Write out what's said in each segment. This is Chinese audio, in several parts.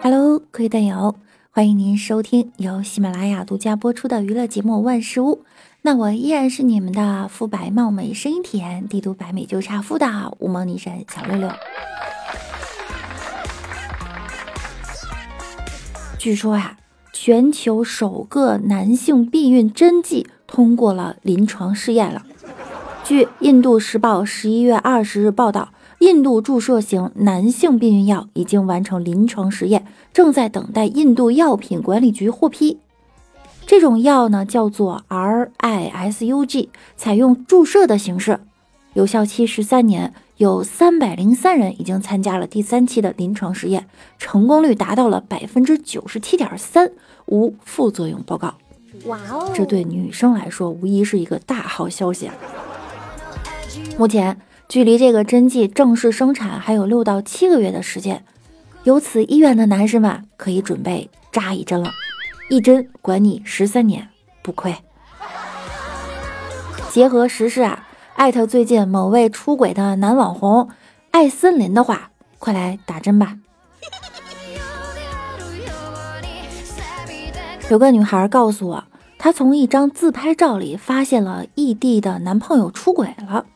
Hello，各位队友，欢迎您收听由喜马拉雅独家播出的娱乐节目《万事屋》。那我依然是你们的肤白貌美、声音甜、帝都白美就差富的无毛女神小六六。据说呀，全球首个男性避孕针剂通过了临床试验了。据《印度时报》十一月二十日报道。印度注射型男性避孕药已经完成临床实验，正在等待印度药品管理局获批。这种药呢叫做 RISUG，采用注射的形式，有效期十三年，有三百零三人已经参加了第三期的临床实验，成功率达到了百分之九十七点三，无副作用报告。哇哦，这对女生来说无疑是一个大好消息。目前。距离这个针剂正式生产还有六到七个月的时间，有此意愿的男士们可以准备扎一针了，一针管你十三年，不亏。结合时事啊，艾特最近某位出轨的男网红艾森林的话，快来打针吧。有个女孩告诉我，她从一张自拍照里发现了异地的男朋友出轨了。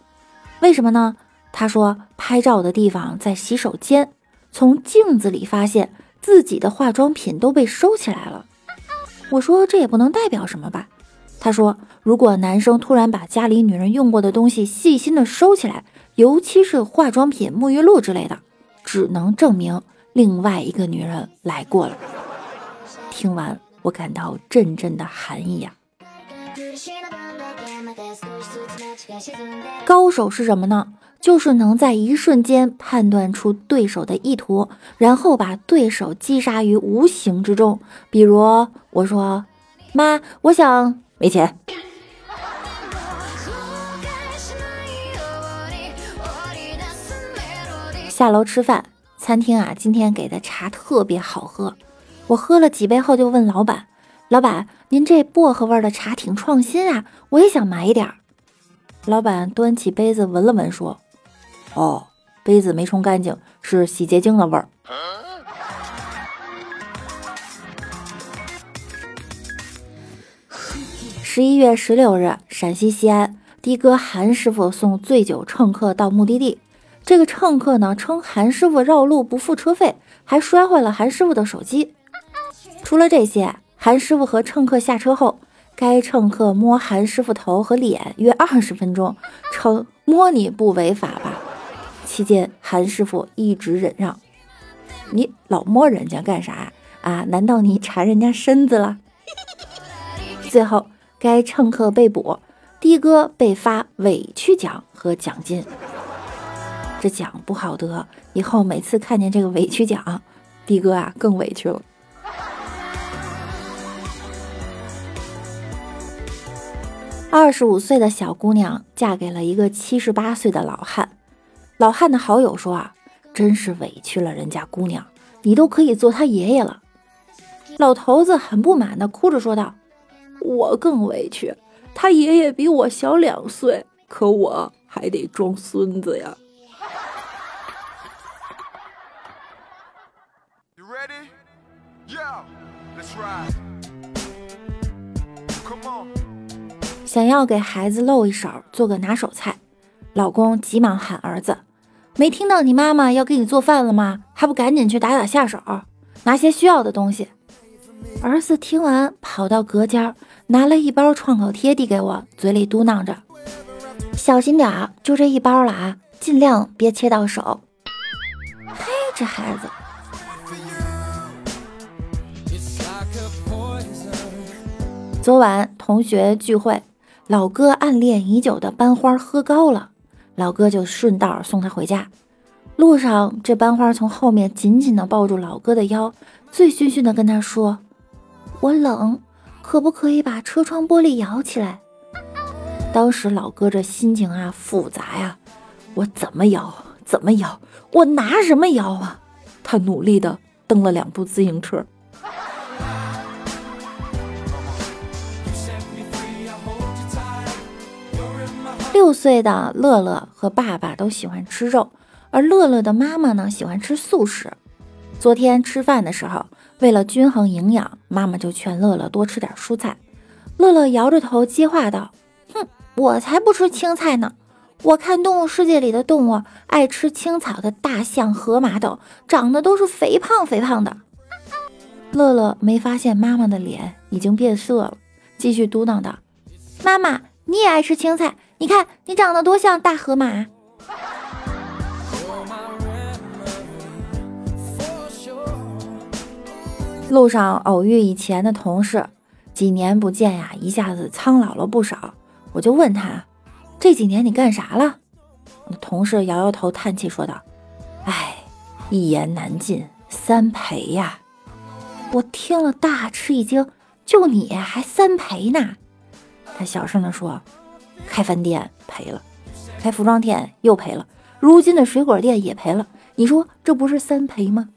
为什么呢？他说拍照的地方在洗手间，从镜子里发现自己的化妆品都被收起来了。我说这也不能代表什么吧？他说如果男生突然把家里女人用过的东西细心的收起来，尤其是化妆品、沐浴露之类的，只能证明另外一个女人来过了。听完我感到阵阵的寒意呀。高手是什么呢？就是能在一瞬间判断出对手的意图，然后把对手击杀于无形之中。比如我说：“妈，我想没钱。”下楼吃饭，餐厅啊，今天给的茶特别好喝。我喝了几杯后就问老板：“老板，您这薄荷味的茶挺创新啊，我也想买一点。”老板端起杯子闻了闻，说：“哦，杯子没冲干净，是洗洁精的味儿。”十一月十六日，陕西西安，的哥韩师傅送醉酒乘客到目的地。这个乘客呢，称韩师傅绕路不付车费，还摔坏了韩师傅的手机。除了这些，韩师傅和乘客下车后。该乘客摸韩师傅头和脸约二十分钟，称摸你不违法吧？期间，韩师傅一直忍让。你老摸人家干啥啊？难道你馋人家身子了？最后，该乘客被捕，的哥被发委屈奖和奖金。这奖不好得，以后每次看见这个委屈奖，的哥啊更委屈了。二十五岁的小姑娘嫁给了一个七十八岁的老汉，老汉的好友说啊，真是委屈了人家姑娘，你都可以做他爷爷了。老头子很不满的哭着说道：“我更委屈，他爷爷比我小两岁，可我还得装孙子呀。”想要给孩子露一手，做个拿手菜，老公急忙喊儿子：“没听到你妈妈要给你做饭了吗？还不赶紧去打打下手，拿些需要的东西。”儿子听完，跑到隔间拿了一包创口贴递给我，嘴里嘟囔着：“小心点儿，就这一包了啊，尽量别切到手。”嘿，这孩子。昨晚同学聚会。老哥暗恋已久的班花喝高了，老哥就顺道送她回家。路上，这班花从后面紧紧地抱住老哥的腰，醉醺醺地跟他说：“我冷，可不可以把车窗玻璃摇起来？”当时老哥这心情啊复杂呀，我怎么摇？怎么摇？我拿什么摇啊？他努力地蹬了两部自行车。六岁的乐乐和爸爸都喜欢吃肉，而乐乐的妈妈呢喜欢吃素食。昨天吃饭的时候，为了均衡营养，妈妈就劝乐乐多吃点蔬菜。乐乐摇着头接话道：“哼，我才不吃青菜呢！我看动物世界里的动物，爱吃青草的大象、河马等，长得都是肥胖肥胖的。”乐乐没发现妈妈的脸已经变色了，继续嘟囔道：“妈妈，你也爱吃青菜？你看你长得多像大河马。”路上偶遇以前的同事，几年不见呀，一下子苍老了不少。我就问他：“这几年你干啥了？”同事摇摇头，叹气说道：“哎，一言难尽，三陪呀。”我听了大吃一惊，就你还三陪呢？他小声地说：“开饭店赔了，开服装店又赔了，如今的水果店也赔了。你说这不是三赔吗？”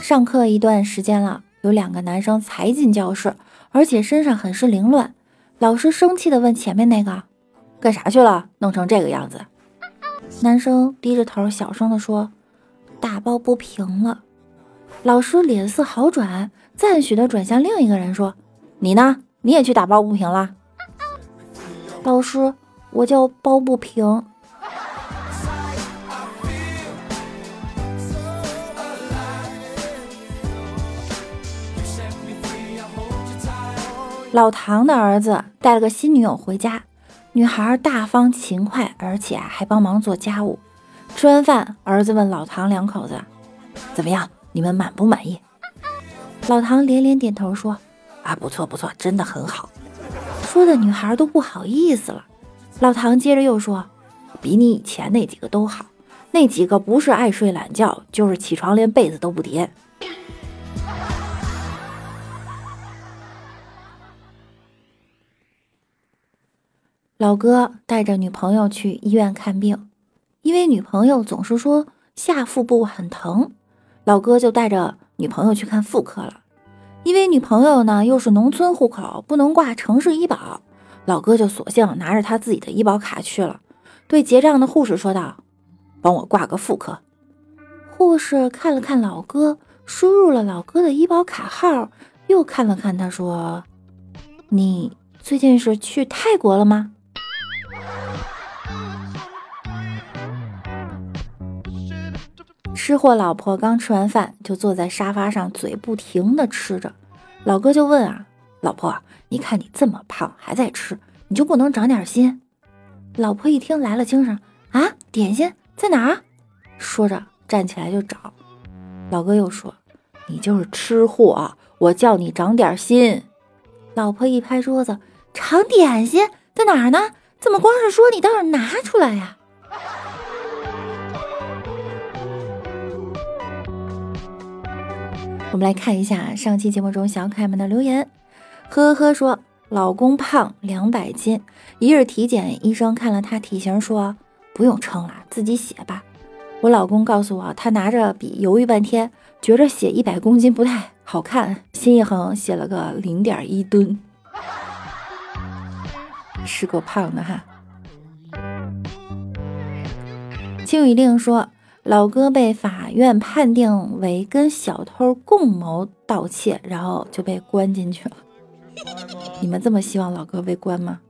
上课一段时间了，有两个男生才进教室，而且身上很是凌乱。老师生气的问前面那个：“干啥去了？弄成这个样子？”男生低着头小声的说：“打抱不平了。”老师脸色好转，赞许地转向另一个人说：“你呢？你也去打抱不平了？”老师，我叫包不平。老唐的儿子带了个新女友回家，女孩大方勤快，而且还帮忙做家务。吃完饭，儿子问老唐两口子：“怎么样？你们满不满意？”老唐连连点头说：“啊，不错不错，真的很好。”说的女孩都不好意思了。老唐接着又说：“比你以前那几个都好，那几个不是爱睡懒觉，就是起床连被子都不叠。”老哥带着女朋友去医院看病，因为女朋友总是说下腹部很疼，老哥就带着女朋友去看妇科了。因为女朋友呢又是农村户口，不能挂城市医保，老哥就索性拿着他自己的医保卡去了，对结账的护士说道：“帮我挂个妇科。”护士看了看老哥，输入了老哥的医保卡号，又看了看他，说：“你最近是去泰国了吗？”吃货老婆刚吃完饭，就坐在沙发上，嘴不停的吃着。老哥就问啊：“老婆，你看你这么胖，还在吃，你就不能长点心？”老婆一听来了精神啊，点心在哪儿？说着站起来就找。老哥又说：“你就是吃货，我叫你长点心。”老婆一拍桌子：“长点心在哪儿呢？怎么光是说你倒是拿出来呀？”我们来看一下上期节目中小可爱们的留言。呵呵说，老公胖两百斤，一日体检，医生看了他体型，说不用称了，自己写吧。我老公告诉我，他拿着笔犹豫半天，觉着写一百公斤不太好看，心一横，写了个零点一吨，是够胖的哈。青雨令说。老哥被法院判定为跟小偷共谋盗窃，然后就被关进去了。你们这么希望老哥被关吗？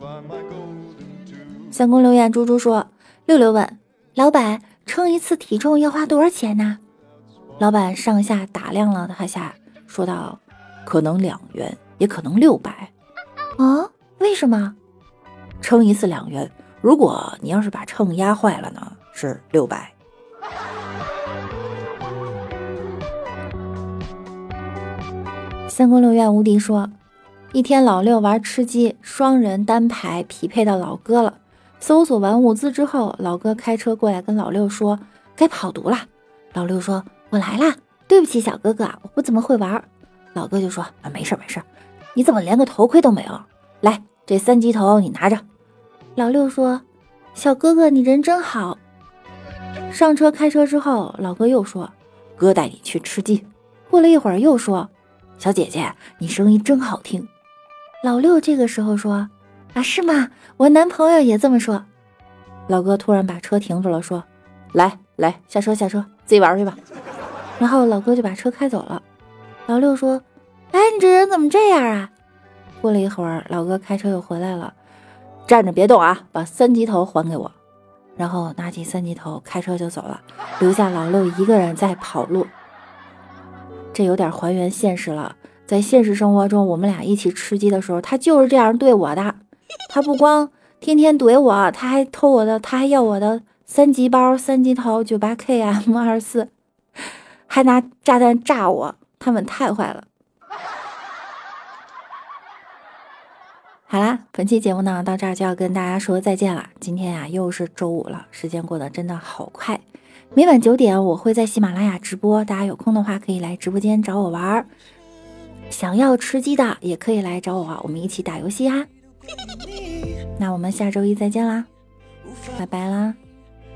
三公留言，猪猪说：“六六问老板，称一次体重要花多少钱呢？”老板上下打量了他下，说道：“可能两元，也可能六百。”啊？为什么？称一次两元，如果你要是把秤压坏了呢？是六百。三宫六院无敌说，一天老六玩吃鸡，双人单排匹配到老哥了。搜索完物资之后，老哥开车过来跟老六说：“该跑毒了。”老六说：“我来啦，对不起小哥哥，我不怎么会玩。”老哥就说：“啊，没事没事，你怎么连个头盔都没有？来，这三级头你拿着。”老六说：“小哥哥，你人真好。”上车开车之后，老哥又说：“哥带你去吃鸡。”过了一会儿又说：“小姐姐，你声音真好听。”老六这个时候说：“啊，是吗？我男朋友也这么说。”老哥突然把车停住了，说：“来来，下车下车，自己玩去吧。”然后老哥就把车开走了。老六说：“哎，你这人怎么这样啊？”过了一会儿，老哥开车又回来了，站着别动啊，把三级头还给我。然后拿起三级头，开车就走了，留下老六一个人在跑路。这有点还原现实了。在现实生活中，我们俩一起吃鸡的时候，他就是这样对我的。他不光天天怼我，他还偷我的，他还要我的三级包、三级头、九八 K、M 二四，还拿炸弹炸我。他们太坏了。好啦，本期节目呢到这儿就要跟大家说再见了。今天呀又是周五了，时间过得真的好快。每晚九点我会在喜马拉雅直播，大家有空的话可以来直播间找我玩儿。想要吃鸡的也可以来找我啊，我们一起打游戏哈。那我们下周一再见啦，拜拜啦。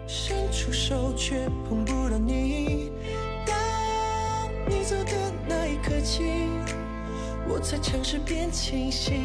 伸出手却碰不到你。当你走的那一刻起，我才尝试变清醒。